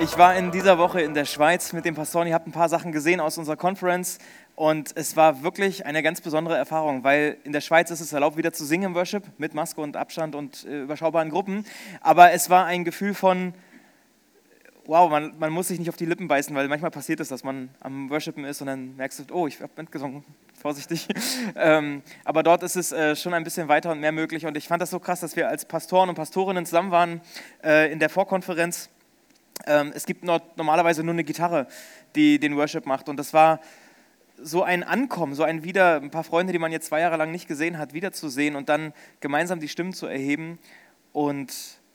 Ich war in dieser Woche in der Schweiz mit dem Pastoren. Ihr habt ein paar Sachen gesehen aus unserer Conference. Und es war wirklich eine ganz besondere Erfahrung, weil in der Schweiz ist es erlaubt, wieder zu singen im Worship mit Maske und Abstand und äh, überschaubaren Gruppen. Aber es war ein Gefühl von, wow, man, man, muss sich nicht auf die Lippen beißen, weil manchmal passiert es, dass man am Worshipen ist und dann merkst du, oh, ich habe mitgesungen, vorsichtig. ähm, aber dort ist es äh, schon ein bisschen weiter und mehr möglich. Und ich fand das so krass, dass wir als Pastoren und Pastorinnen zusammen waren äh, in der Vorkonferenz. Ähm, es gibt normalerweise nur eine Gitarre, die den Worship macht. Und das war so ein Ankommen, so ein Wieder, ein paar Freunde, die man jetzt zwei Jahre lang nicht gesehen hat, wiederzusehen und dann gemeinsam die Stimmen zu erheben und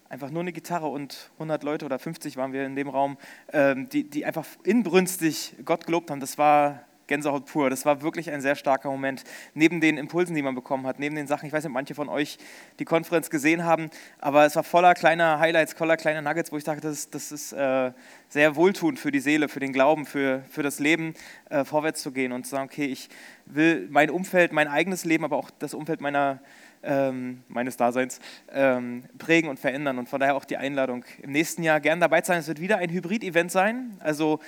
einfach nur eine Gitarre und 100 Leute oder 50 waren wir in dem Raum, ähm, die, die einfach inbrünstig Gott gelobt haben. Das war Gänsehaut pur. Das war wirklich ein sehr starker Moment. Neben den Impulsen, die man bekommen hat, neben den Sachen, ich weiß nicht, ob manche von euch die Konferenz gesehen haben, aber es war voller kleiner Highlights, voller kleiner Nuggets, wo ich dachte, das, das ist äh, sehr wohltuend für die Seele, für den Glauben, für, für das Leben, äh, vorwärts zu gehen und zu sagen, okay, ich will mein Umfeld, mein eigenes Leben, aber auch das Umfeld meiner ähm, meines Daseins ähm, prägen und verändern. Und von daher auch die Einladung, im nächsten Jahr gern dabei sein. Es wird wieder ein Hybrid-Event sein. Also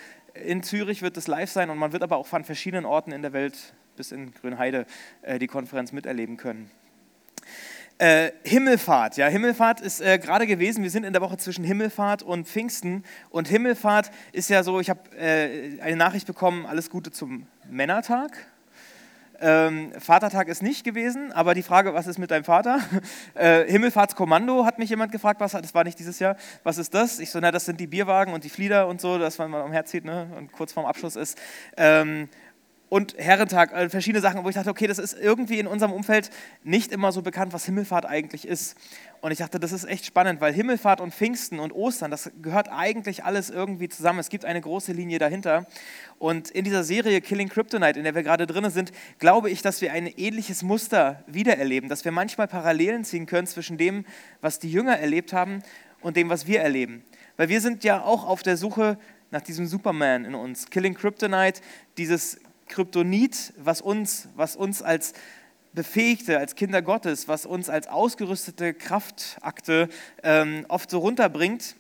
in Zürich wird es live sein und man wird aber auch von verschiedenen Orten in der Welt bis in Grünheide äh, die Konferenz miterleben können. Äh, Himmelfahrt, ja, Himmelfahrt ist äh, gerade gewesen. Wir sind in der Woche zwischen Himmelfahrt und Pfingsten. Und Himmelfahrt ist ja so, ich habe äh, eine Nachricht bekommen, alles Gute zum Männertag. Ähm, Vatertag ist nicht gewesen, aber die Frage, was ist mit deinem Vater? Äh, Himmelfahrtskommando hat mich jemand gefragt, was das war nicht dieses Jahr. Was ist das? Ich so, na, das sind die Bierwagen und die Flieder und so, das man am Herz zieht ne? und kurz vorm Abschluss ist. Ähm, und Herrentag, also verschiedene Sachen, wo ich dachte, okay, das ist irgendwie in unserem Umfeld nicht immer so bekannt, was Himmelfahrt eigentlich ist. Und ich dachte, das ist echt spannend, weil Himmelfahrt und Pfingsten und Ostern, das gehört eigentlich alles irgendwie zusammen. Es gibt eine große Linie dahinter. Und in dieser Serie Killing Kryptonite, in der wir gerade drin sind, glaube ich, dass wir ein ähnliches Muster wiedererleben, dass wir manchmal Parallelen ziehen können zwischen dem, was die Jünger erlebt haben und dem, was wir erleben. Weil wir sind ja auch auf der Suche nach diesem Superman in uns. Killing Kryptonite, dieses Kryptonit, was uns, was uns als Befähigte, als Kinder Gottes, was uns als ausgerüstete Kraftakte ähm, oft so runterbringt,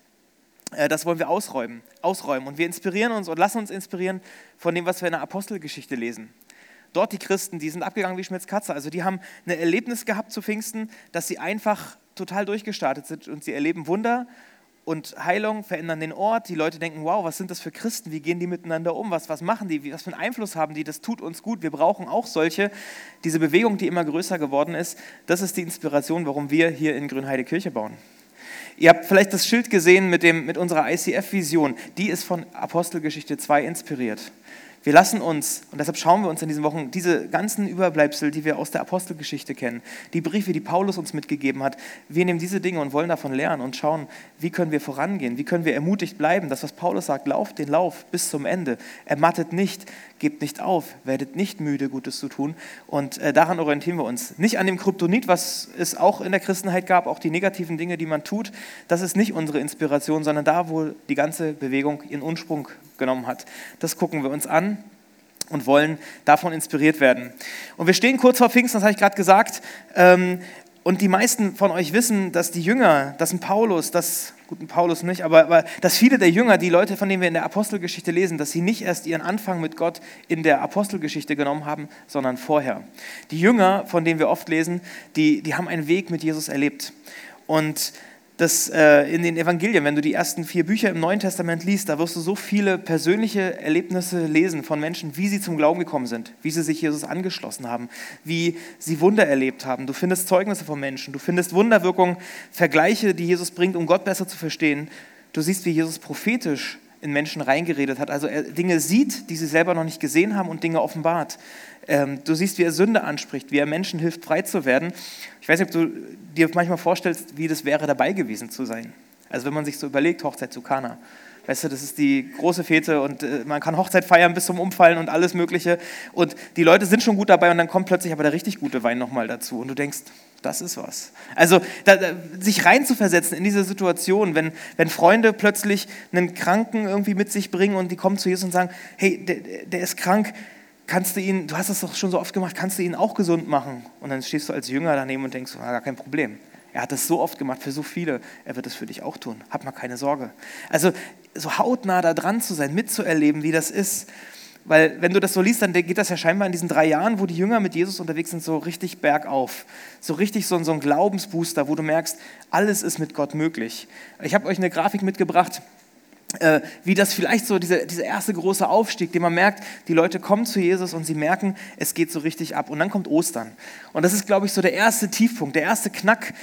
äh, das wollen wir ausräumen, ausräumen. Und wir inspirieren uns und lassen uns inspirieren von dem, was wir in der Apostelgeschichte lesen. Dort die Christen, die sind abgegangen wie Schmitz Katze. Also die haben ein Erlebnis gehabt zu Pfingsten, dass sie einfach total durchgestartet sind und sie erleben Wunder und Heilung verändern den Ort. Die Leute denken, wow, was sind das für Christen? Wie gehen die miteinander um? Was, was machen die? Was für einen Einfluss haben die? Das tut uns gut. Wir brauchen auch solche. Diese Bewegung, die immer größer geworden ist, das ist die Inspiration, warum wir hier in Grünheide Kirche bauen. Ihr habt vielleicht das Schild gesehen mit, dem, mit unserer ICF-Vision. Die ist von Apostelgeschichte 2 inspiriert. Wir lassen uns, und deshalb schauen wir uns in diesen Wochen diese ganzen Überbleibsel, die wir aus der Apostelgeschichte kennen, die Briefe, die Paulus uns mitgegeben hat, wir nehmen diese Dinge und wollen davon lernen und schauen, wie können wir vorangehen, wie können wir ermutigt bleiben. Das, was Paulus sagt, lauft den Lauf bis zum Ende, ermattet nicht, gebt nicht auf, werdet nicht müde, Gutes zu tun. Und äh, daran orientieren wir uns. Nicht an dem Kryptonit, was es auch in der Christenheit gab, auch die negativen Dinge, die man tut, das ist nicht unsere Inspiration, sondern da, wo die ganze Bewegung ihren Ursprung genommen hat. Das gucken wir uns an und wollen davon inspiriert werden. Und wir stehen kurz vor Pfingsten, das habe ich gerade gesagt. Ähm, und die meisten von euch wissen, dass die Jünger, dass ein Paulus, dass, gut, ein Paulus nicht, aber, aber dass viele der Jünger, die Leute, von denen wir in der Apostelgeschichte lesen, dass sie nicht erst ihren Anfang mit Gott in der Apostelgeschichte genommen haben, sondern vorher. Die Jünger, von denen wir oft lesen, die, die haben einen Weg mit Jesus erlebt. Und dass äh, in den Evangelien, wenn du die ersten vier Bücher im Neuen Testament liest, da wirst du so viele persönliche Erlebnisse lesen von Menschen, wie sie zum Glauben gekommen sind, wie sie sich Jesus angeschlossen haben, wie sie Wunder erlebt haben. Du findest Zeugnisse von Menschen, du findest Wunderwirkungen, Vergleiche, die Jesus bringt, um Gott besser zu verstehen. Du siehst, wie Jesus prophetisch in Menschen reingeredet hat, also er Dinge sieht, die sie selber noch nicht gesehen haben und Dinge offenbart. Ähm, du siehst, wie er Sünde anspricht, wie er Menschen hilft, frei zu werden. Ich weiß nicht, ob du dir manchmal vorstellst, wie das wäre, dabei gewesen zu sein. Also wenn man sich so überlegt, Hochzeit zu Kana. Weißt du, das ist die große Fete und äh, man kann Hochzeit feiern bis zum Umfallen und alles Mögliche. Und die Leute sind schon gut dabei und dann kommt plötzlich aber der richtig gute Wein nochmal dazu. Und du denkst, das ist was. Also da, da, sich reinzuversetzen in diese Situation, wenn, wenn Freunde plötzlich einen Kranken irgendwie mit sich bringen und die kommen zu Jesus und sagen, hey, der, der ist krank, kannst du ihn, du hast das doch schon so oft gemacht, kannst du ihn auch gesund machen? Und dann stehst du als Jünger daneben und denkst, ah, gar kein Problem. Er hat das so oft gemacht für so viele, er wird es für dich auch tun. Hab mal keine Sorge. Also so hautnah da dran zu sein, mitzuerleben, wie das ist. Weil wenn du das so liest, dann geht das ja scheinbar in diesen drei Jahren, wo die Jünger mit Jesus unterwegs sind, so richtig bergauf. So richtig so, ein Glaubensbooster, wo du merkst, alles ist mit Gott möglich. Ich habe euch eine Grafik mitgebracht, äh, wie das vielleicht so dieser, dieser erste große Aufstieg, den man merkt, die Leute kommen zu Jesus und sie merken, es geht so richtig ab. Und dann kommt Ostern. Und das ist, glaube ich, so der erste Tiefpunkt, der erste Knack,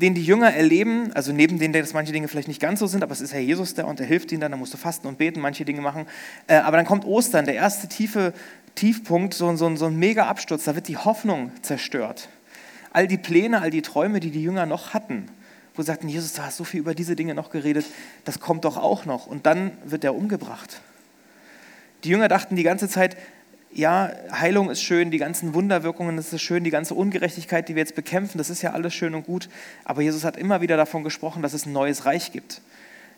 den die Jünger erleben, also neben denen, dass manche Dinge vielleicht nicht ganz so sind, aber es ist Herr Jesus da und der hilft ihnen dann, da musst du fasten und beten, manche Dinge machen. Äh, aber dann kommt Ostern, der erste tiefe Tiefpunkt, so, so, so ein mega Absturz, da wird die Hoffnung zerstört. All die Pläne, all die Träume, die die Jünger noch hatten, wo sie sagten, Jesus, du hast so viel über diese Dinge noch geredet, das kommt doch auch noch. Und dann wird er umgebracht. Die Jünger dachten die ganze Zeit, ja, Heilung ist schön, die ganzen Wunderwirkungen, das ist schön, die ganze Ungerechtigkeit, die wir jetzt bekämpfen, das ist ja alles schön und gut. Aber Jesus hat immer wieder davon gesprochen, dass es ein neues Reich gibt,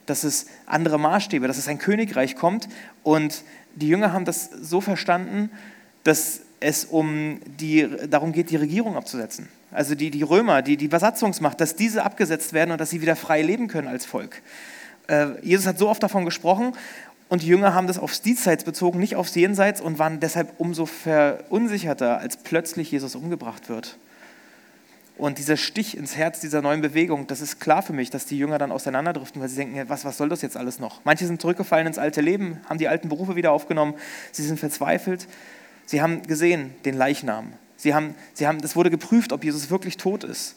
dass es andere Maßstäbe, dass es ein Königreich kommt. Und die Jünger haben das so verstanden, dass es um die, darum geht, die Regierung abzusetzen. Also die, die Römer, die, die Besatzungsmacht, dass diese abgesetzt werden und dass sie wieder frei leben können als Volk. Äh, Jesus hat so oft davon gesprochen und die Jünger haben das aufs Diesseits bezogen, nicht aufs Jenseits und waren deshalb umso verunsicherter, als plötzlich Jesus umgebracht wird. Und dieser Stich ins Herz dieser neuen Bewegung, das ist klar für mich, dass die Jünger dann auseinanderdriften, weil sie denken, was, was soll das jetzt alles noch? Manche sind zurückgefallen ins alte Leben, haben die alten Berufe wieder aufgenommen, sie sind verzweifelt. Sie haben gesehen den Leichnam. Sie haben, sie haben, das wurde geprüft, ob Jesus wirklich tot ist.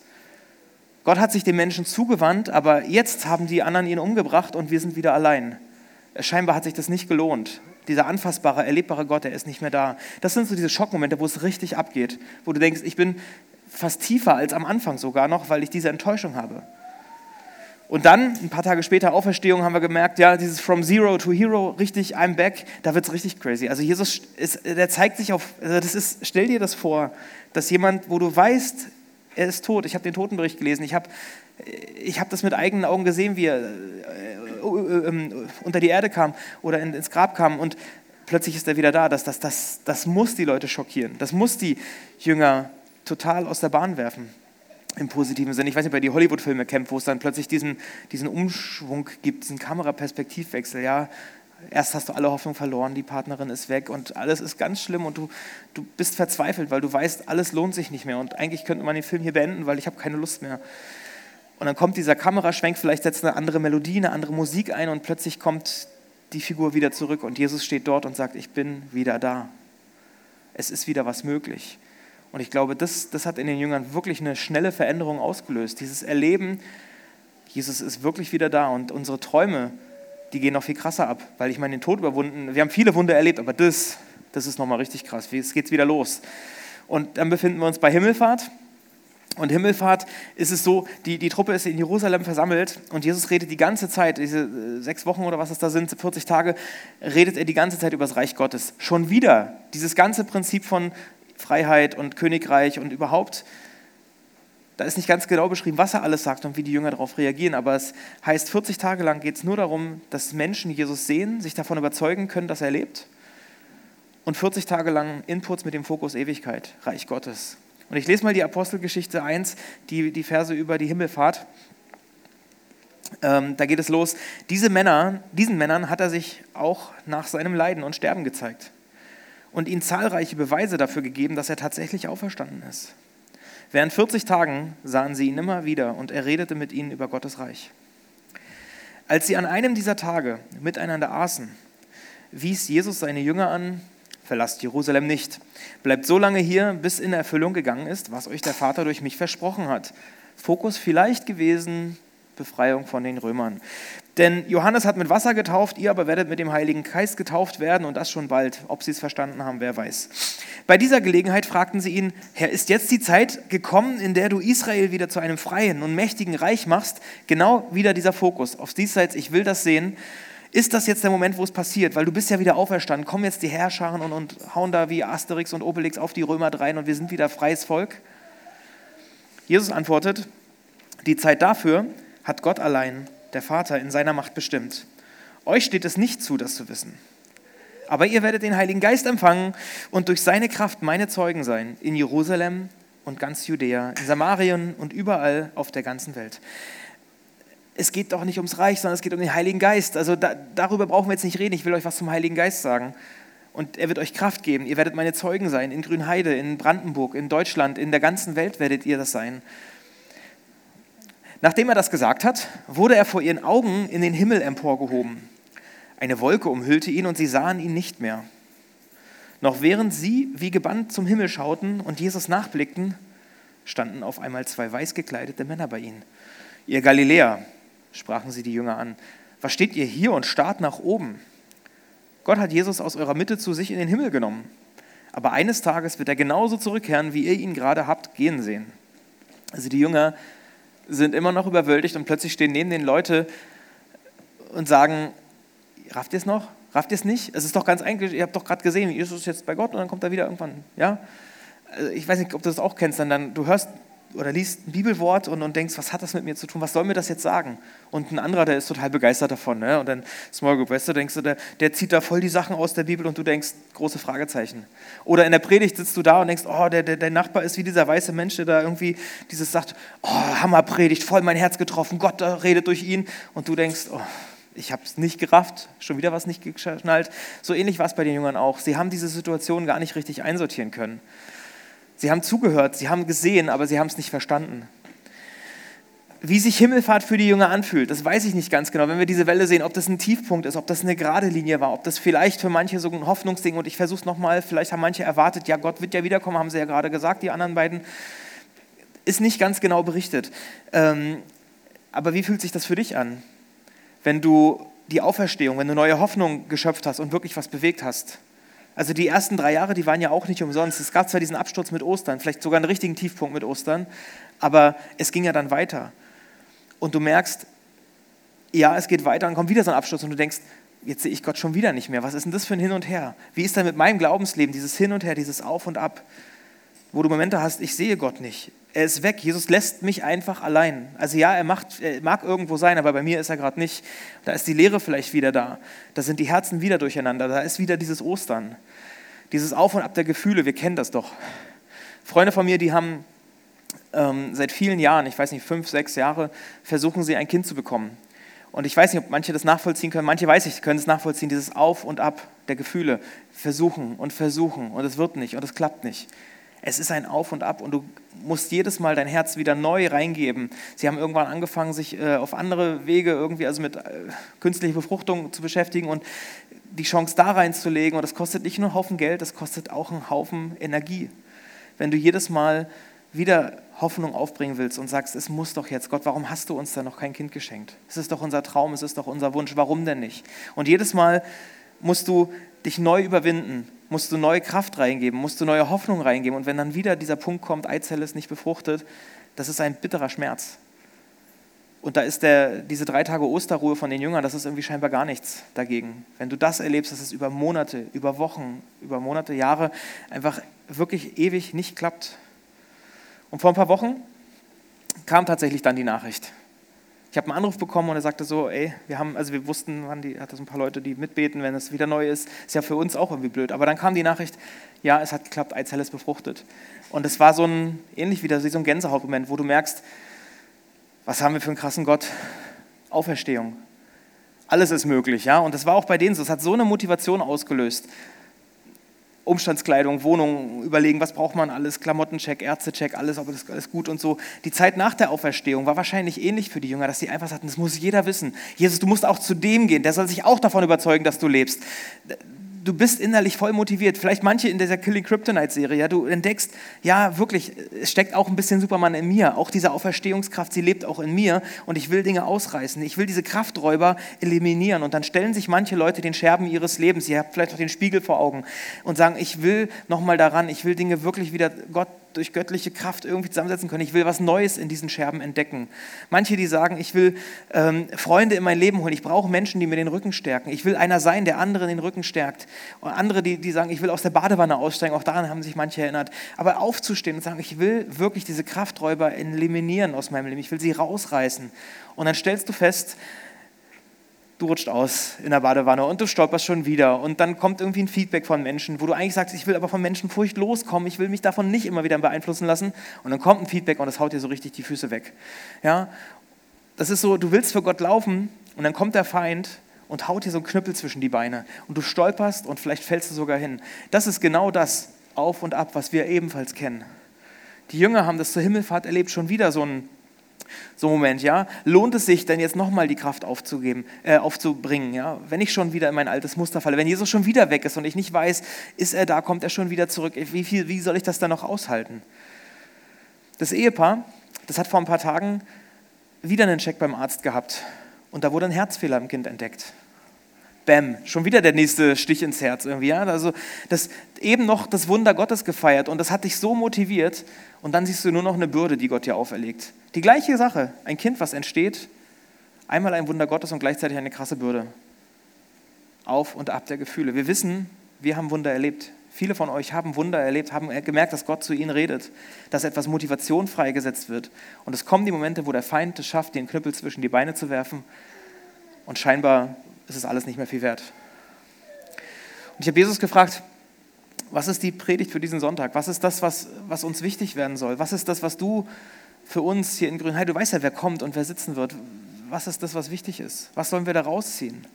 Gott hat sich den Menschen zugewandt, aber jetzt haben die anderen ihn umgebracht und wir sind wieder allein scheinbar hat sich das nicht gelohnt. Dieser anfassbare, erlebbare Gott, der ist nicht mehr da. Das sind so diese Schockmomente, wo es richtig abgeht, wo du denkst, ich bin fast tiefer als am Anfang sogar noch, weil ich diese Enttäuschung habe. Und dann, ein paar Tage später, Auferstehung, haben wir gemerkt, ja, dieses From Zero to Hero, richtig, I'm back, da wird es richtig crazy. Also Jesus, ist, der zeigt sich auf, also das ist, stell dir das vor, dass jemand, wo du weißt, er ist tot, ich habe den Totenbericht gelesen, ich habe ich hab das mit eigenen Augen gesehen, wie er unter die Erde kam oder ins Grab kam und plötzlich ist er wieder da. Das, das, das, das muss die Leute schockieren. Das muss die Jünger total aus der Bahn werfen. Im positiven Sinne. Ich weiß nicht, ihr die Hollywood-Filme kennt, wo es dann plötzlich diesen, diesen Umschwung gibt, diesen Kameraperspektivwechsel. Ja, erst hast du alle Hoffnung verloren, die Partnerin ist weg und alles ist ganz schlimm und du, du bist verzweifelt, weil du weißt, alles lohnt sich nicht mehr und eigentlich könnte man den Film hier beenden, weil ich habe keine Lust mehr. Und dann kommt dieser Kameraschwenk, vielleicht setzt eine andere Melodie, eine andere Musik ein und plötzlich kommt die Figur wieder zurück und Jesus steht dort und sagt, ich bin wieder da. Es ist wieder was möglich. Und ich glaube, das, das hat in den Jüngern wirklich eine schnelle Veränderung ausgelöst. Dieses Erleben, Jesus ist wirklich wieder da und unsere Träume, die gehen noch viel krasser ab, weil ich meine, den Tod überwunden, wir haben viele Wunder erlebt, aber das, das ist nochmal richtig krass. Es geht wieder los. Und dann befinden wir uns bei Himmelfahrt und Himmelfahrt ist es so, die, die Truppe ist in Jerusalem versammelt und Jesus redet die ganze Zeit, diese äh, sechs Wochen oder was es da sind, 40 Tage, redet er die ganze Zeit über das Reich Gottes. Schon wieder dieses ganze Prinzip von Freiheit und Königreich und überhaupt, da ist nicht ganz genau beschrieben, was er alles sagt und wie die Jünger darauf reagieren, aber es heißt, 40 Tage lang geht es nur darum, dass Menschen Jesus sehen, sich davon überzeugen können, dass er lebt und 40 Tage lang Inputs mit dem Fokus Ewigkeit, Reich Gottes. Und ich lese mal die Apostelgeschichte 1, die, die Verse über die Himmelfahrt. Ähm, da geht es los. Diese Männer, diesen Männern hat er sich auch nach seinem Leiden und Sterben gezeigt und ihnen zahlreiche Beweise dafür gegeben, dass er tatsächlich auferstanden ist. Während 40 Tagen sahen sie ihn immer wieder und er redete mit ihnen über Gottes Reich. Als sie an einem dieser Tage miteinander aßen, wies Jesus seine Jünger an, verlasst Jerusalem nicht. Bleibt so lange hier, bis in Erfüllung gegangen ist, was euch der Vater durch mich versprochen hat. Fokus vielleicht gewesen, Befreiung von den Römern. Denn Johannes hat mit Wasser getauft, ihr aber werdet mit dem Heiligen Geist getauft werden und das schon bald. Ob sie es verstanden haben, wer weiß. Bei dieser Gelegenheit fragten sie ihn, Herr, ist jetzt die Zeit gekommen, in der du Israel wieder zu einem freien und mächtigen Reich machst? Genau wieder dieser Fokus aufs Diesseits, ich will das sehen ist das jetzt der Moment, wo es passiert? Weil du bist ja wieder auferstanden. Kommen jetzt die Herrscharen und, und hauen da wie Asterix und Obelix auf die Römer drein und wir sind wieder freies Volk? Jesus antwortet, die Zeit dafür hat Gott allein, der Vater, in seiner Macht bestimmt. Euch steht es nicht zu, das zu wissen. Aber ihr werdet den Heiligen Geist empfangen und durch seine Kraft meine Zeugen sein in Jerusalem und ganz Judäa, in Samarien und überall auf der ganzen Welt. Es geht doch nicht ums Reich, sondern es geht um den Heiligen Geist. Also da, darüber brauchen wir jetzt nicht reden. Ich will euch was zum Heiligen Geist sagen. Und er wird euch Kraft geben. Ihr werdet meine Zeugen sein. In Grünheide, in Brandenburg, in Deutschland, in der ganzen Welt werdet ihr das sein. Nachdem er das gesagt hat, wurde er vor ihren Augen in den Himmel emporgehoben. Eine Wolke umhüllte ihn und sie sahen ihn nicht mehr. Noch während sie wie gebannt zum Himmel schauten und Jesus nachblickten, standen auf einmal zwei weiß gekleidete Männer bei ihnen. Ihr Galiläer, sprachen sie die Jünger an, was steht ihr hier und starrt nach oben? Gott hat Jesus aus eurer Mitte zu sich in den Himmel genommen. Aber eines Tages wird er genauso zurückkehren, wie ihr ihn gerade habt gehen sehen. Also die Jünger sind immer noch überwältigt und plötzlich stehen neben den Leute und sagen, rafft ihr es noch? Rafft ihr es nicht? Es ist doch ganz eigentlich, ihr habt doch gerade gesehen, Jesus ist jetzt bei Gott und dann kommt er wieder irgendwann. Ja? Also ich weiß nicht, ob du das auch kennst, dann du hörst oder liest ein Bibelwort und, und denkst, was hat das mit mir zu tun? Was soll mir das jetzt sagen? Und ein anderer, der ist total begeistert davon. Ne? Und dann Small Group, weißt du, denkst du, der, der zieht da voll die Sachen aus der Bibel und du denkst, große Fragezeichen. Oder in der Predigt sitzt du da und denkst, oh, der, der, der Nachbar ist wie dieser weiße Mensch, der da irgendwie dieses sagt, oh, Hammerpredigt, voll mein Herz getroffen, Gott redet durch ihn. Und du denkst, oh, ich habe es nicht gerafft, schon wieder was nicht geschnallt. So ähnlich war es bei den Jüngern auch. Sie haben diese Situation gar nicht richtig einsortieren können. Sie haben zugehört, sie haben gesehen, aber sie haben es nicht verstanden. Wie sich Himmelfahrt für die Jünger anfühlt, das weiß ich nicht ganz genau. Wenn wir diese Welle sehen, ob das ein Tiefpunkt ist, ob das eine gerade Linie war, ob das vielleicht für manche so ein Hoffnungsding und ich versuche es nochmal, vielleicht haben manche erwartet, ja, Gott wird ja wiederkommen, haben sie ja gerade gesagt, die anderen beiden. Ist nicht ganz genau berichtet. Ähm, aber wie fühlt sich das für dich an? wenn du die Auferstehung, wenn du neue Hoffnung geschöpft hast und wirklich was bewegt hast. Also die ersten drei Jahre, die waren ja auch nicht umsonst. Es gab zwar diesen Absturz mit Ostern, vielleicht sogar einen richtigen Tiefpunkt mit Ostern, aber es ging ja dann weiter. Und du merkst, ja, es geht weiter, dann kommt wieder so ein Absturz und du denkst, jetzt sehe ich Gott schon wieder nicht mehr. Was ist denn das für ein Hin und Her? Wie ist denn mit meinem Glaubensleben, dieses Hin und Her, dieses Auf und Ab? Wo du Momente hast, ich sehe Gott nicht. Er ist weg. Jesus lässt mich einfach allein. Also ja, er, macht, er mag irgendwo sein, aber bei mir ist er gerade nicht. Da ist die Leere vielleicht wieder da. Da sind die Herzen wieder durcheinander. Da ist wieder dieses Ostern. Dieses Auf und Ab der Gefühle. Wir kennen das doch. Freunde von mir, die haben ähm, seit vielen Jahren, ich weiß nicht, fünf, sechs Jahre, versuchen sie ein Kind zu bekommen. Und ich weiß nicht, ob manche das nachvollziehen können. Manche weiß ich, können es nachvollziehen, dieses Auf und Ab der Gefühle. Versuchen und versuchen und es wird nicht und es klappt nicht. Es ist ein Auf und Ab und du musst jedes Mal dein Herz wieder neu reingeben. Sie haben irgendwann angefangen, sich äh, auf andere Wege irgendwie, also mit äh, künstlicher Befruchtung zu beschäftigen und die Chance da reinzulegen. Und das kostet nicht nur einen Haufen Geld, das kostet auch einen Haufen Energie. Wenn du jedes Mal wieder Hoffnung aufbringen willst und sagst, es muss doch jetzt, Gott, warum hast du uns da noch kein Kind geschenkt? Es ist doch unser Traum, es ist doch unser Wunsch, warum denn nicht? Und jedes Mal musst du dich neu überwinden musst du neue Kraft reingeben, musst du neue Hoffnung reingeben. Und wenn dann wieder dieser Punkt kommt, Eizelle ist nicht befruchtet, das ist ein bitterer Schmerz. Und da ist der, diese drei Tage Osterruhe von den Jüngern, das ist irgendwie scheinbar gar nichts dagegen. Wenn du das erlebst, dass es über Monate, über Wochen, über Monate, Jahre einfach wirklich ewig nicht klappt. Und vor ein paar Wochen kam tatsächlich dann die Nachricht. Ich habe einen Anruf bekommen und er sagte so, ey, wir haben, also wir wussten, wann die, hatte so ein paar Leute, die mitbeten, wenn es wieder neu ist. Ist ja für uns auch irgendwie blöd. Aber dann kam die Nachricht, ja, es hat geklappt, Eizelle ist befruchtet. Und es war so ein, ähnlich wieder so ein Gänsehautmoment, wo du merkst, was haben wir für einen krassen Gott? Auferstehung. Alles ist möglich, ja. Und das war auch bei denen so. Es hat so eine Motivation ausgelöst. Umstandskleidung, Wohnung überlegen, was braucht man alles, Klamottencheck, Ärztecheck, alles, ob das alles gut und so. Die Zeit nach der Auferstehung war wahrscheinlich ähnlich für die Jünger, dass sie einfach sagten, das muss jeder wissen. Jesus, du musst auch zu dem gehen, der soll sich auch davon überzeugen, dass du lebst du bist innerlich voll motiviert. Vielleicht manche in dieser Killing Kryptonite-Serie, ja, du entdeckst, ja, wirklich, es steckt auch ein bisschen Superman in mir. Auch diese Auferstehungskraft, sie lebt auch in mir und ich will Dinge ausreißen. Ich will diese Krafträuber eliminieren. Und dann stellen sich manche Leute den Scherben ihres Lebens, ihr habt vielleicht auch den Spiegel vor Augen und sagen, ich will nochmal daran, ich will Dinge wirklich wieder Gott durch göttliche Kraft irgendwie zusammensetzen können. Ich will was Neues in diesen Scherben entdecken. Manche, die sagen, ich will ähm, Freunde in mein Leben holen. Ich brauche Menschen, die mir den Rücken stärken. Ich will einer sein, der anderen den Rücken stärkt. Und andere, die, die sagen, ich will aus der Badewanne aussteigen, auch daran haben sich manche erinnert. Aber aufzustehen und sagen, ich will wirklich diese Krafträuber eliminieren aus meinem Leben, ich will sie rausreißen. Und dann stellst du fest, du rutscht aus in der Badewanne und du stolperst schon wieder. Und dann kommt irgendwie ein Feedback von Menschen, wo du eigentlich sagst, ich will aber von Menschenfurcht loskommen, ich will mich davon nicht immer wieder beeinflussen lassen. Und dann kommt ein Feedback und das haut dir so richtig die Füße weg. Ja? Das ist so, du willst für Gott laufen und dann kommt der Feind und haut dir so einen Knüppel zwischen die Beine. Und du stolperst und vielleicht fällst du sogar hin. Das ist genau das Auf und Ab, was wir ebenfalls kennen. Die Jünger haben das zur Himmelfahrt erlebt, schon wieder so ein so Moment, ja, lohnt es sich denn jetzt nochmal die Kraft aufzugeben, äh, aufzubringen, ja, wenn ich schon wieder in mein altes Muster falle, wenn Jesus schon wieder weg ist und ich nicht weiß, ist er da, kommt er schon wieder zurück, wie, viel, wie soll ich das dann noch aushalten? Das Ehepaar, das hat vor ein paar Tagen wieder einen Check beim Arzt gehabt und da wurde ein Herzfehler im Kind entdeckt. Bäm, schon wieder der nächste Stich ins Herz irgendwie. Ja? Also das, eben noch das Wunder Gottes gefeiert und das hat dich so motiviert und dann siehst du nur noch eine Bürde, die Gott dir auferlegt. Die gleiche Sache, ein Kind, was entsteht, einmal ein Wunder Gottes und gleichzeitig eine krasse Bürde. Auf und ab der Gefühle. Wir wissen, wir haben Wunder erlebt. Viele von euch haben Wunder erlebt, haben gemerkt, dass Gott zu ihnen redet, dass etwas Motivation freigesetzt wird. Und es kommen die Momente, wo der Feind es schafft, den Knüppel zwischen die Beine zu werfen und scheinbar ist es alles nicht mehr viel wert. Und ich habe Jesus gefragt, was ist die Predigt für diesen Sonntag? Was ist das, was, was uns wichtig werden soll? Was ist das, was du für uns hier in Grünheide, du weißt ja, wer kommt und wer sitzen wird. Was ist das, was wichtig ist? Was sollen wir da rausziehen?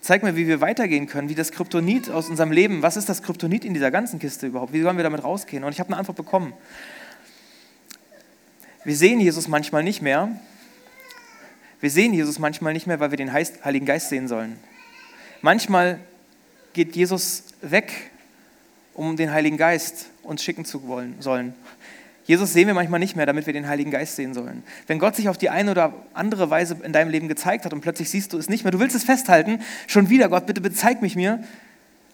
Zeig mir, wie wir weitergehen können, wie das Kryptonit aus unserem Leben, was ist das Kryptonit in dieser ganzen Kiste überhaupt? Wie sollen wir damit rausgehen? Und ich habe eine Antwort bekommen. Wir sehen Jesus manchmal nicht mehr, wir sehen Jesus manchmal nicht mehr, weil wir den Heiligen Geist sehen sollen. Manchmal geht Jesus weg, um den Heiligen Geist uns schicken zu wollen, sollen. Jesus sehen wir manchmal nicht mehr, damit wir den Heiligen Geist sehen sollen. Wenn Gott sich auf die eine oder andere Weise in deinem Leben gezeigt hat und plötzlich siehst du es nicht mehr, du willst es festhalten, schon wieder, Gott, bitte bezeig mich mir,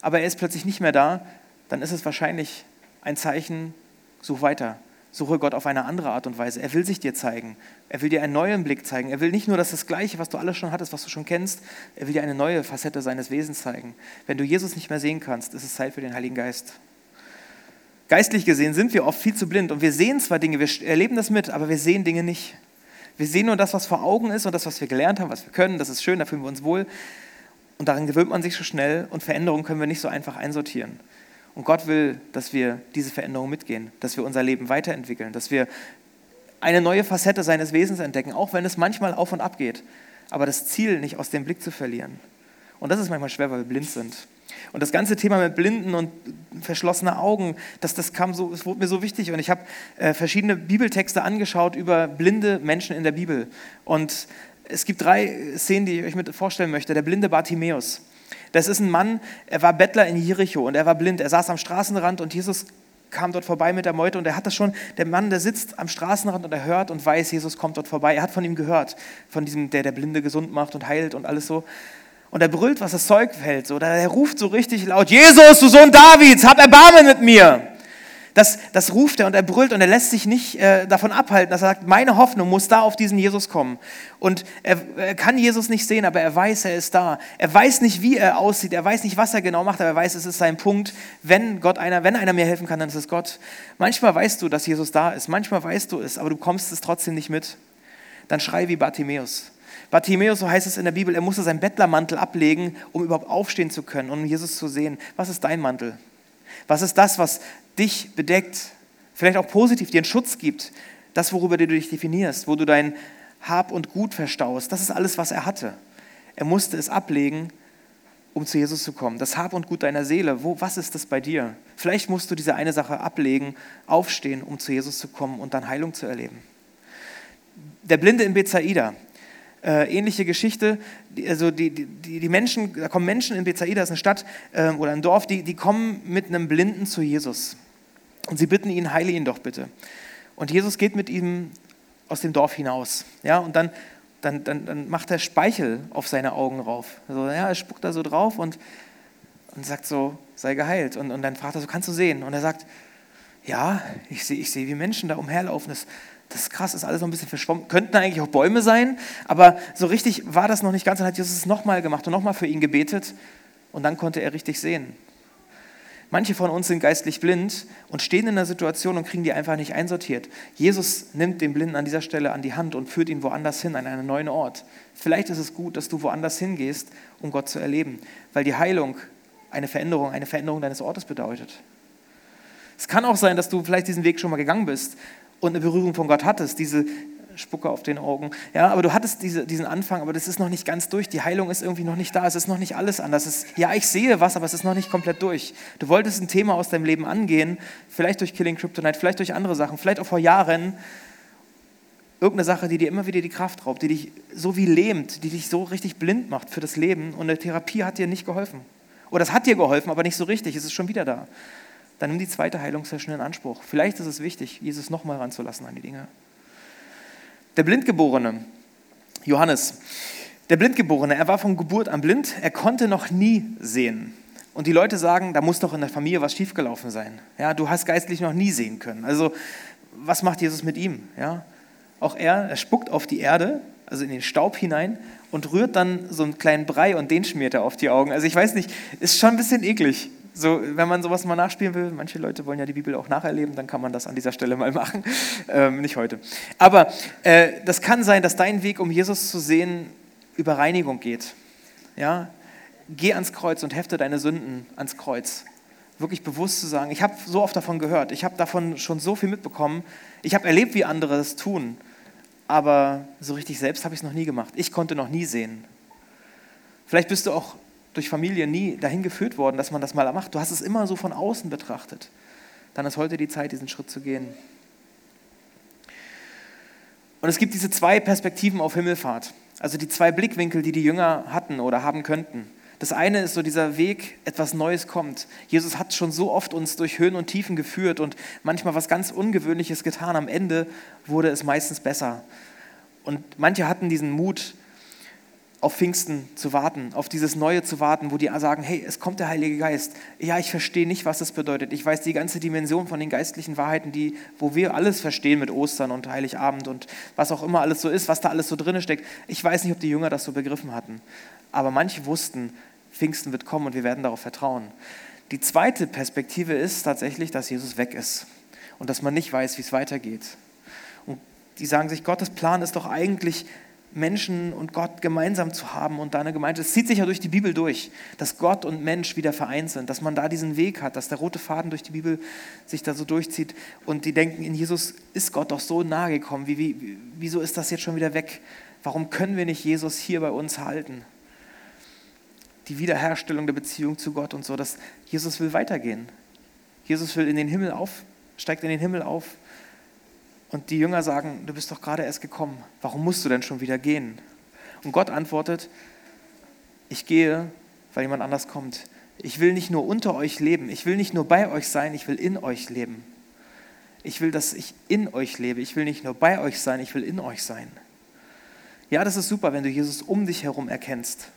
aber er ist plötzlich nicht mehr da, dann ist es wahrscheinlich ein Zeichen, such weiter, Suche Gott auf eine andere Art und Weise. Er will sich dir zeigen. Er will dir einen neuen Blick zeigen. Er will nicht nur das, das Gleiche, was du alles schon hattest, was du schon kennst. Er will dir eine neue Facette seines Wesens zeigen. Wenn du Jesus nicht mehr sehen kannst, ist es Zeit für den Heiligen Geist. Geistlich gesehen sind wir oft viel zu blind und wir sehen zwar Dinge, wir erleben das mit, aber wir sehen Dinge nicht. Wir sehen nur das, was vor Augen ist und das, was wir gelernt haben, was wir können. Das ist schön, da fühlen wir uns wohl. Und daran gewöhnt man sich so schnell und Veränderungen können wir nicht so einfach einsortieren. Und Gott will, dass wir diese Veränderung mitgehen, dass wir unser Leben weiterentwickeln, dass wir eine neue Facette seines Wesens entdecken, auch wenn es manchmal auf und ab geht. Aber das Ziel nicht aus dem Blick zu verlieren. Und das ist manchmal schwer, weil wir blind sind. Und das ganze Thema mit Blinden und verschlossenen Augen, das, das kam so, es wurde mir so wichtig. Und ich habe äh, verschiedene Bibeltexte angeschaut über blinde Menschen in der Bibel. Und es gibt drei Szenen, die ich euch mit vorstellen möchte. Der blinde Bartimäus. Das ist ein Mann, er war Bettler in Jericho und er war blind. Er saß am Straßenrand und Jesus kam dort vorbei mit der Meute und er hat das schon, der Mann, der sitzt am Straßenrand und er hört und weiß, Jesus kommt dort vorbei. Er hat von ihm gehört, von diesem, der der Blinde gesund macht und heilt und alles so. Und er brüllt, was das Zeug fällt. So. Er ruft so richtig laut, Jesus, du Sohn Davids, hab Erbarmen mit mir. Das, das ruft er und er brüllt und er lässt sich nicht äh, davon abhalten, dass er sagt, meine Hoffnung muss da auf diesen Jesus kommen. Und er, er, kann Jesus nicht sehen, aber er weiß, er ist da. Er weiß nicht, wie er aussieht, er weiß nicht, was er genau macht, aber er weiß, es ist sein Punkt. Wenn Gott einer, wenn einer mir helfen kann, dann ist es Gott. Manchmal weißt du, dass Jesus da ist, manchmal weißt du es, aber du kommst es trotzdem nicht mit. Dann schrei wie Bartimäus. Bartimäus, so heißt es in der Bibel, er musste seinen Bettlermantel ablegen, um überhaupt aufstehen zu können und um Jesus zu sehen. Was ist dein Mantel? Was ist das, was dich bedeckt, vielleicht auch positiv dir einen Schutz gibt, das, worüber du dich definierst, wo du dein Hab und Gut verstaust, das ist alles, was er hatte. Er musste es ablegen, um zu Jesus zu kommen. Das Hab und Gut deiner Seele, wo, was ist das bei dir? Vielleicht musst du diese eine Sache ablegen, aufstehen, um zu Jesus zu kommen und dann Heilung zu erleben. Der Blinde in Bethsaida, äh, ähnliche Geschichte. Also die, die, die Menschen, da kommen Menschen in Bethsaida, das ist eine Stadt äh, oder ein Dorf, die, die kommen mit einem Blinden zu Jesus. Und sie bitten ihn, heile ihn doch bitte. Und Jesus geht mit ihm aus dem Dorf hinaus. Ja, und dann, dann, dann, dann macht er Speichel auf seine Augen rauf. Also, ja, er spuckt da so drauf und, und sagt so, sei geheilt. Und, und dann fragt er so, kannst du sehen? Und er sagt, ja, ich sehe, ich seh, wie Menschen da umherlaufen. Das, das ist krass, ist alles noch ein bisschen verschwommen. Könnten eigentlich auch Bäume sein, aber so richtig war das noch nicht ganz. Dann hat Jesus es nochmal gemacht und nochmal für ihn gebetet. Und dann konnte er richtig sehen. Manche von uns sind geistlich blind und stehen in einer Situation und kriegen die einfach nicht einsortiert. Jesus nimmt den Blinden an dieser Stelle an die Hand und führt ihn woanders hin, an einen neuen Ort. Vielleicht ist es gut, dass du woanders hingehst, um Gott zu erleben, weil die Heilung eine Veränderung, eine Veränderung deines Ortes bedeutet. Es kann auch sein, dass du vielleicht diesen Weg schon mal gegangen bist und eine Berührung von Gott hattest, diese, Spucke auf den Augen. Ja, aber du hattest diese, diesen Anfang, aber das ist noch nicht ganz durch. Die Heilung ist irgendwie noch nicht da. Es ist noch nicht alles anders. Ist, ja, ich sehe was, aber es ist noch nicht komplett durch. Du wolltest ein Thema aus deinem Leben angehen, vielleicht durch Killing Kryptonite, vielleicht durch andere Sachen, vielleicht auch vor Jahren. Irgendeine Sache, die dir immer wieder die Kraft raubt, die dich so wie lähmt, die dich so richtig blind macht für das Leben. Und eine Therapie hat dir nicht geholfen. Oder es hat dir geholfen, aber nicht so richtig. Es ist schon wieder da. Dann nimm die zweite Heilungssession in Anspruch. Vielleicht ist es wichtig, Jesus nochmal ranzulassen an die Dinge. Der Blindgeborene, Johannes, der Blindgeborene, er war von Geburt an blind, er konnte noch nie sehen. Und die Leute sagen, da muss doch in der Familie was schiefgelaufen sein. Ja, du hast geistlich noch nie sehen können. Also, was macht Jesus mit ihm? Ja, auch er, er spuckt auf die Erde, also in den Staub hinein und rührt dann so einen kleinen Brei und den schmiert er auf die Augen. Also ich weiß nicht, ist schon ein bisschen eklig. So, wenn man sowas mal nachspielen will, manche Leute wollen ja die Bibel auch nacherleben, dann kann man das an dieser Stelle mal machen. Ähm, nicht heute. Aber äh, das kann sein, dass dein Weg, um Jesus zu sehen, über Reinigung geht. Ja? Geh ans Kreuz und hefte deine Sünden ans Kreuz. Wirklich bewusst zu sagen, ich habe so oft davon gehört, ich habe davon schon so viel mitbekommen, ich habe erlebt, wie andere das tun, aber so richtig selbst habe ich es noch nie gemacht. Ich konnte noch nie sehen. Vielleicht bist du auch durch Familie nie dahin geführt worden, dass man das mal macht. Du hast es immer so von außen betrachtet. Dann ist heute die Zeit, diesen Schritt zu gehen. Und es gibt diese zwei Perspektiven auf Himmelfahrt, also die zwei Blickwinkel, die die Jünger hatten oder haben könnten. Das eine ist so dieser Weg, etwas Neues kommt. Jesus hat schon so oft uns durch Höhen und Tiefen geführt und manchmal was ganz Ungewöhnliches getan. Am Ende wurde es meistens besser. Und manche hatten diesen Mut, auf Pfingsten zu warten, auf dieses Neue zu warten, wo die sagen, hey, es kommt der Heilige Geist. Ja, ich verstehe nicht, was das bedeutet. Ich weiß die ganze Dimension von den geistlichen Wahrheiten, die, wo wir alles verstehen mit Ostern und Heiligabend und was auch immer alles so ist, was da alles so drin steckt. Ich weiß nicht, ob die Jünger das so begriffen hatten. Aber manche wussten, Pfingsten wird kommen und wir werden darauf vertrauen. Die zweite Perspektive ist tatsächlich, dass Jesus weg ist und dass man nicht weiß, wie es weitergeht. Und die sagen sich, Gottes Plan ist doch eigentlich, Menschen und Gott gemeinsam zu haben und da eine Gemeinschaft. Es zieht sich ja durch die Bibel durch, dass Gott und Mensch wieder vereint sind, dass man da diesen Weg hat, dass der rote Faden durch die Bibel sich da so durchzieht und die denken, in Jesus ist Gott doch so nahe gekommen. Wie, wie, wieso ist das jetzt schon wieder weg? Warum können wir nicht Jesus hier bei uns halten? Die Wiederherstellung der Beziehung zu Gott und so, dass Jesus will weitergehen. Jesus will in den Himmel auf, steigt in den Himmel auf und die Jünger sagen, du bist doch gerade erst gekommen, warum musst du denn schon wieder gehen? Und Gott antwortet, ich gehe, weil jemand anders kommt. Ich will nicht nur unter euch leben, ich will nicht nur bei euch sein, ich will in euch leben. Ich will, dass ich in euch lebe. Ich will nicht nur bei euch sein, ich will in euch sein. Ja, das ist super, wenn du Jesus um dich herum erkennst.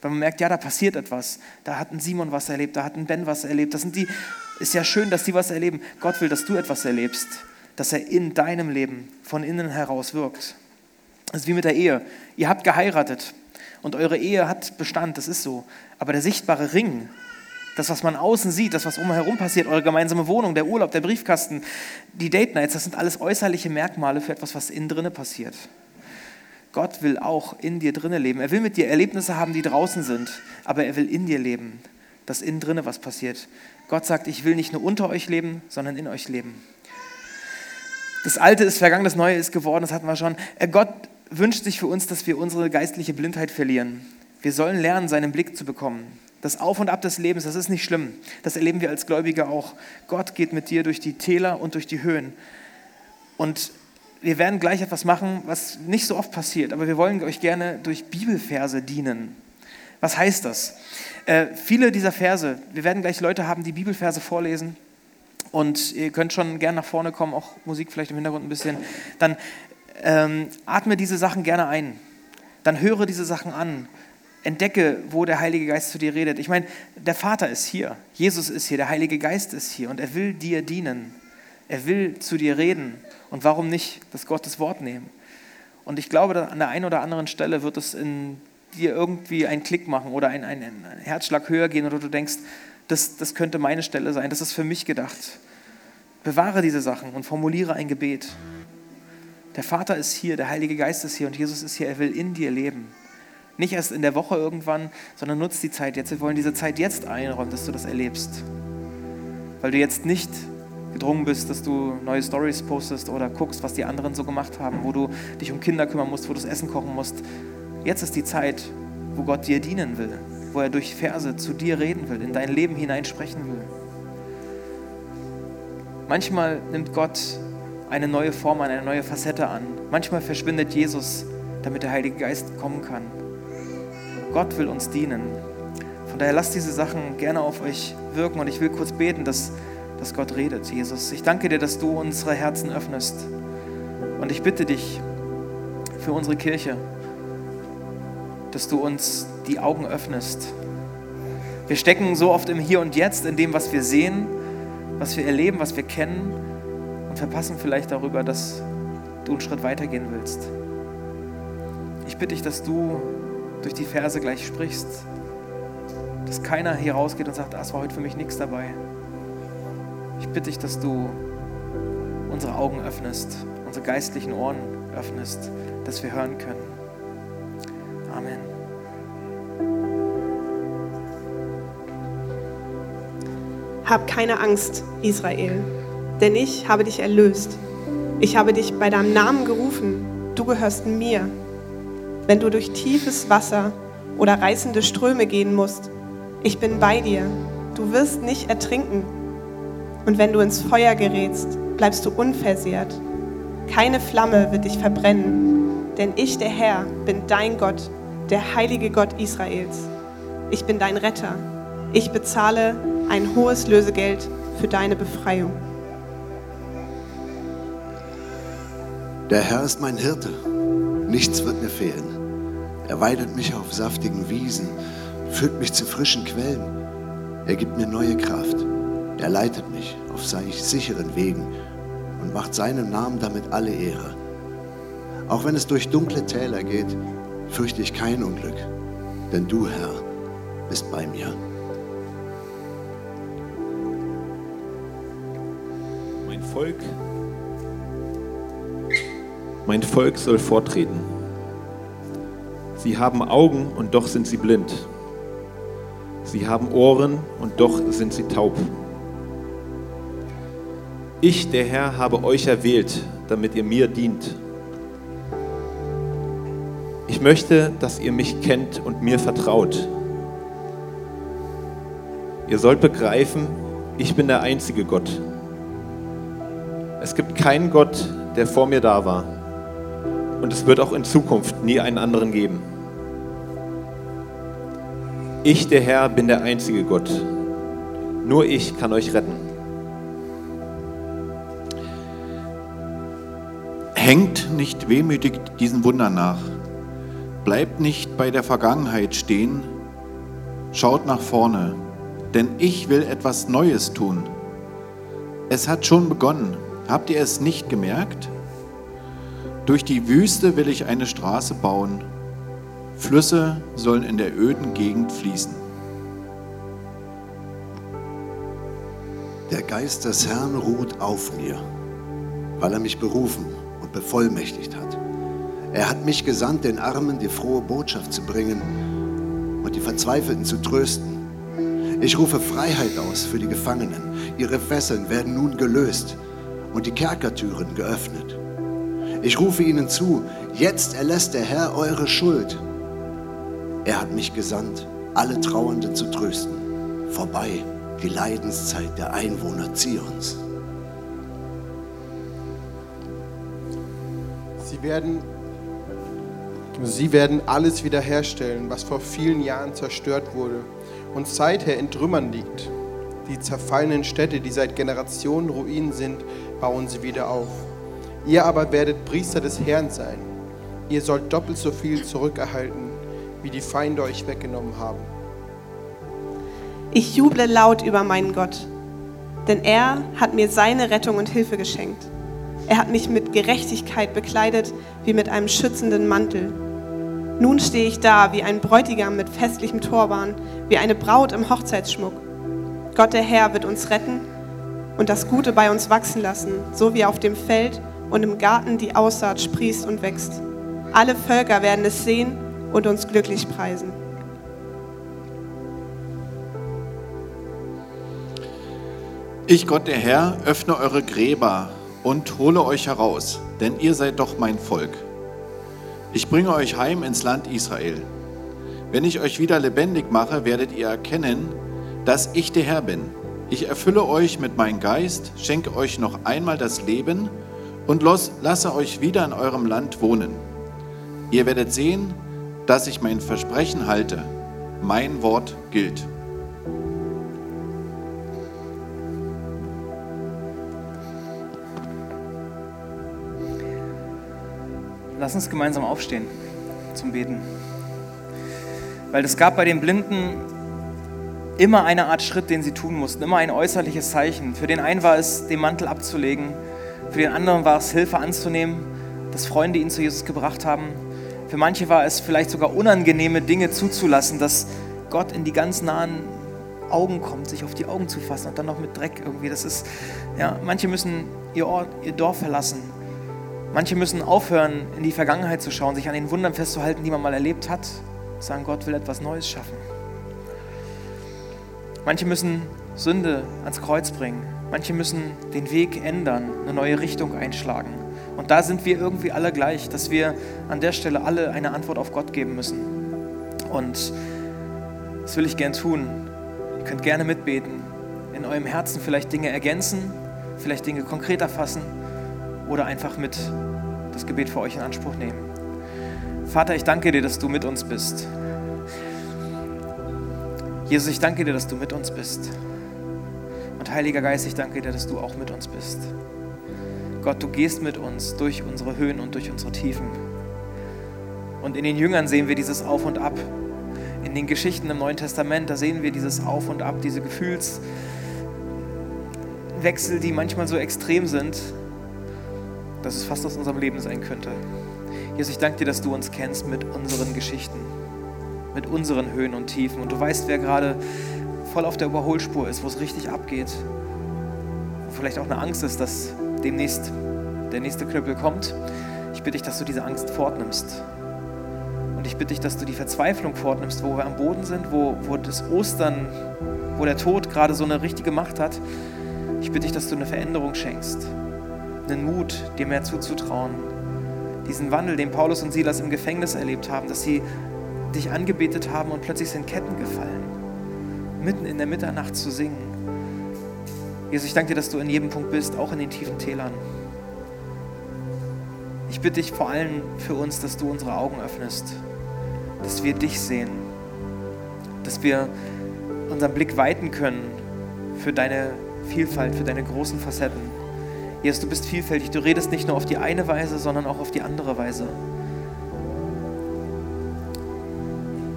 Weil man merkt, ja, da passiert etwas. Da hat ein Simon was erlebt, da hat ein Ben was erlebt. Das sind die, ist ja schön, dass die was erleben. Gott will, dass du etwas erlebst dass er in deinem Leben von innen heraus wirkt. Das ist wie mit der Ehe. Ihr habt geheiratet und eure Ehe hat Bestand, das ist so. Aber der sichtbare Ring, das, was man außen sieht, das, was umherum passiert, eure gemeinsame Wohnung, der Urlaub, der Briefkasten, die Date Nights, das sind alles äußerliche Merkmale für etwas, was innen drinne passiert. Gott will auch in dir drinne leben. Er will mit dir Erlebnisse haben, die draußen sind, aber er will in dir leben, dass innen drinne was passiert. Gott sagt, ich will nicht nur unter euch leben, sondern in euch leben. Das Alte ist vergangen, das Neue ist geworden, das hatten wir schon. Äh, Gott wünscht sich für uns, dass wir unsere geistliche Blindheit verlieren. Wir sollen lernen, seinen Blick zu bekommen. Das Auf und Ab des Lebens, das ist nicht schlimm. Das erleben wir als Gläubige auch. Gott geht mit dir durch die Täler und durch die Höhen. Und wir werden gleich etwas machen, was nicht so oft passiert, aber wir wollen euch gerne durch Bibelverse dienen. Was heißt das? Äh, viele dieser Verse, wir werden gleich Leute haben, die Bibelverse vorlesen. Und ihr könnt schon gerne nach vorne kommen, auch Musik vielleicht im Hintergrund ein bisschen. Dann ähm, atme diese Sachen gerne ein. Dann höre diese Sachen an. Entdecke, wo der Heilige Geist zu dir redet. Ich meine, der Vater ist hier, Jesus ist hier, der Heilige Geist ist hier und er will dir dienen. Er will zu dir reden. Und warum nicht das Gottes Wort nehmen? Und ich glaube, an der einen oder anderen Stelle wird es in dir irgendwie einen Klick machen oder einen, einen, einen Herzschlag höher gehen oder du denkst, das, das könnte meine Stelle sein, das ist für mich gedacht. Bewahre diese Sachen und formuliere ein Gebet. Der Vater ist hier, der Heilige Geist ist hier und Jesus ist hier, er will in dir leben. Nicht erst in der Woche irgendwann, sondern nutzt die Zeit jetzt. Wir wollen diese Zeit jetzt einräumen, dass du das erlebst. Weil du jetzt nicht gedrungen bist, dass du neue Stories postest oder guckst, was die anderen so gemacht haben, wo du dich um Kinder kümmern musst, wo du das Essen kochen musst. Jetzt ist die Zeit, wo Gott dir dienen will, wo er durch Verse zu dir reden will, in dein Leben hineinsprechen will. Manchmal nimmt Gott eine neue Form an, eine neue Facette an. Manchmal verschwindet Jesus, damit der Heilige Geist kommen kann. Gott will uns dienen. Von daher lasst diese Sachen gerne auf euch wirken und ich will kurz beten, dass, dass Gott redet. Jesus, ich danke dir, dass du unsere Herzen öffnest. Und ich bitte dich für unsere Kirche, dass du uns die Augen öffnest. Wir stecken so oft im Hier und Jetzt, in dem, was wir sehen, was wir erleben, was wir kennen und verpassen vielleicht darüber, dass du einen Schritt weitergehen willst. Ich bitte dich, dass du durch die Verse gleich sprichst, dass keiner hier rausgeht und sagt, ah, es war heute für mich nichts dabei. Ich bitte dich, dass du unsere Augen öffnest, unsere geistlichen Ohren öffnest, dass wir hören können. Hab keine Angst, Israel, denn ich habe dich erlöst. Ich habe dich bei deinem Namen gerufen. Du gehörst mir. Wenn du durch tiefes Wasser oder reißende Ströme gehen musst, ich bin bei dir. Du wirst nicht ertrinken. Und wenn du ins Feuer gerätst, bleibst du unversehrt. Keine Flamme wird dich verbrennen, denn ich, der Herr, bin dein Gott, der heilige Gott Israels. Ich bin dein Retter. Ich bezahle ein hohes Lösegeld für deine Befreiung. Der Herr ist mein Hirte. Nichts wird mir fehlen. Er weidet mich auf saftigen Wiesen, führt mich zu frischen Quellen. Er gibt mir neue Kraft. Er leitet mich auf seinen sicheren Wegen und macht seinem Namen damit alle Ehre. Auch wenn es durch dunkle Täler geht, fürchte ich kein Unglück, denn du, Herr, bist bei mir. Volk, mein Volk soll vortreten. Sie haben Augen und doch sind sie blind. Sie haben Ohren und doch sind sie taub. Ich, der Herr, habe euch erwählt, damit ihr mir dient. Ich möchte, dass ihr mich kennt und mir vertraut. Ihr sollt begreifen, ich bin der einzige Gott. Es gibt keinen Gott, der vor mir da war. Und es wird auch in Zukunft nie einen anderen geben. Ich, der Herr, bin der einzige Gott. Nur ich kann euch retten. Hängt nicht wehmütig diesen Wundern nach. Bleibt nicht bei der Vergangenheit stehen. Schaut nach vorne, denn ich will etwas Neues tun. Es hat schon begonnen. Habt ihr es nicht gemerkt? Durch die Wüste will ich eine Straße bauen. Flüsse sollen in der öden Gegend fließen. Der Geist des Herrn ruht auf mir, weil er mich berufen und bevollmächtigt hat. Er hat mich gesandt, den Armen die frohe Botschaft zu bringen und die Verzweifelten zu trösten. Ich rufe Freiheit aus für die Gefangenen. Ihre Fesseln werden nun gelöst und die Kerkertüren geöffnet. Ich rufe ihnen zu, jetzt erlässt der Herr eure Schuld. Er hat mich gesandt, alle Trauernden zu trösten. Vorbei die Leidenszeit der Einwohner Zions. Sie werden, sie werden alles wiederherstellen, was vor vielen Jahren zerstört wurde und seither in Trümmern liegt. Die zerfallenen Städte, die seit Generationen Ruinen sind, bauen sie wieder auf. Ihr aber werdet Priester des Herrn sein. Ihr sollt doppelt so viel zurückerhalten, wie die Feinde euch weggenommen haben. Ich juble laut über meinen Gott, denn er hat mir seine Rettung und Hilfe geschenkt. Er hat mich mit Gerechtigkeit bekleidet wie mit einem schützenden Mantel. Nun stehe ich da wie ein Bräutigam mit festlichem Turban, wie eine Braut im Hochzeitsschmuck. Gott der Herr wird uns retten und das Gute bei uns wachsen lassen, so wie auf dem Feld und im Garten die Aussaat sprießt und wächst. Alle Völker werden es sehen und uns glücklich preisen. Ich, Gott der Herr, öffne eure Gräber und hole euch heraus, denn ihr seid doch mein Volk. Ich bringe euch heim ins Land Israel. Wenn ich euch wieder lebendig mache, werdet ihr erkennen, dass ich der Herr bin. Ich erfülle euch mit meinem Geist, schenke euch noch einmal das Leben und lasse euch wieder in eurem Land wohnen. Ihr werdet sehen, dass ich mein Versprechen halte. Mein Wort gilt. Lass uns gemeinsam aufstehen zum Beten. Weil es gab bei den Blinden immer eine Art Schritt, den sie tun mussten, immer ein äußerliches Zeichen. Für den einen war es, den Mantel abzulegen, für den anderen war es, Hilfe anzunehmen, dass Freunde ihn zu Jesus gebracht haben. Für manche war es vielleicht sogar unangenehme Dinge zuzulassen, dass Gott in die ganz nahen Augen kommt, sich auf die Augen zu fassen und dann noch mit Dreck irgendwie. Das ist, ja, manche müssen ihr Ort, ihr Dorf verlassen Manche müssen aufhören, in die Vergangenheit zu schauen, sich an den Wundern festzuhalten, die man mal erlebt hat, sagen, Gott will etwas Neues schaffen. Manche müssen Sünde ans Kreuz bringen. Manche müssen den Weg ändern, eine neue Richtung einschlagen. Und da sind wir irgendwie alle gleich, dass wir an der Stelle alle eine Antwort auf Gott geben müssen. Und das will ich gern tun. Ihr könnt gerne mitbeten, in eurem Herzen vielleicht Dinge ergänzen, vielleicht Dinge konkreter fassen oder einfach mit das Gebet für euch in Anspruch nehmen. Vater, ich danke dir, dass du mit uns bist. Jesus, ich danke dir, dass du mit uns bist. Und Heiliger Geist, ich danke dir, dass du auch mit uns bist. Gott, du gehst mit uns durch unsere Höhen und durch unsere Tiefen. Und in den Jüngern sehen wir dieses Auf und Ab. In den Geschichten im Neuen Testament, da sehen wir dieses Auf und Ab, diese Gefühlswechsel, die manchmal so extrem sind, dass es fast aus unserem Leben sein könnte. Jesus, ich danke dir, dass du uns kennst mit unseren Geschichten, mit unseren Höhen und Tiefen. Und du weißt, wer gerade voll auf der Überholspur ist, wo es richtig abgeht. Wo vielleicht auch eine Angst ist, dass demnächst der nächste Knüppel kommt. Ich bitte dich, dass du diese Angst fortnimmst. Und ich bitte dich, dass du die Verzweiflung fortnimmst, wo wir am Boden sind, wo, wo das Ostern, wo der Tod gerade so eine richtige Macht hat. Ich bitte dich, dass du eine Veränderung schenkst einen Mut, dir mehr zuzutrauen. Diesen Wandel, den Paulus und Silas im Gefängnis erlebt haben, dass sie dich angebetet haben und plötzlich sind Ketten gefallen. Mitten in der Mitternacht zu singen. Jesus, ich danke dir, dass du in jedem Punkt bist, auch in den tiefen Tälern. Ich bitte dich vor allem für uns, dass du unsere Augen öffnest, dass wir dich sehen, dass wir unseren Blick weiten können für deine Vielfalt, für deine großen Facetten. Jesus, du bist vielfältig. Du redest nicht nur auf die eine Weise, sondern auch auf die andere Weise.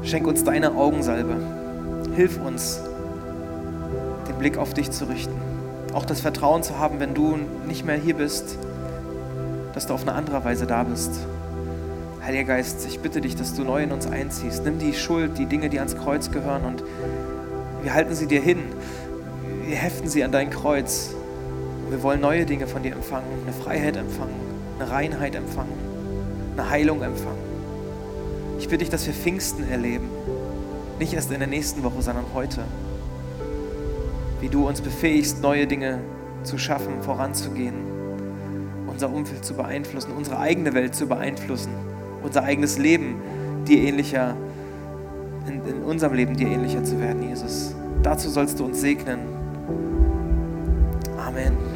Schenk uns deine Augensalbe. Hilf uns, den Blick auf dich zu richten. Auch das Vertrauen zu haben, wenn du nicht mehr hier bist, dass du auf eine andere Weise da bist. Heiliger Geist, ich bitte dich, dass du neu in uns einziehst. Nimm die Schuld, die Dinge, die ans Kreuz gehören und wir halten sie dir hin. Wir heften sie an dein Kreuz wir wollen neue Dinge von dir empfangen, eine Freiheit empfangen, eine Reinheit empfangen, eine Heilung empfangen. Ich bitte dich, dass wir Pfingsten erleben. Nicht erst in der nächsten Woche, sondern heute. Wie du uns befähigst, neue Dinge zu schaffen, voranzugehen, unser Umfeld zu beeinflussen, unsere eigene Welt zu beeinflussen, unser eigenes Leben dir ähnlicher, in, in unserem Leben dir ähnlicher zu werden, Jesus. Dazu sollst du uns segnen. Amen.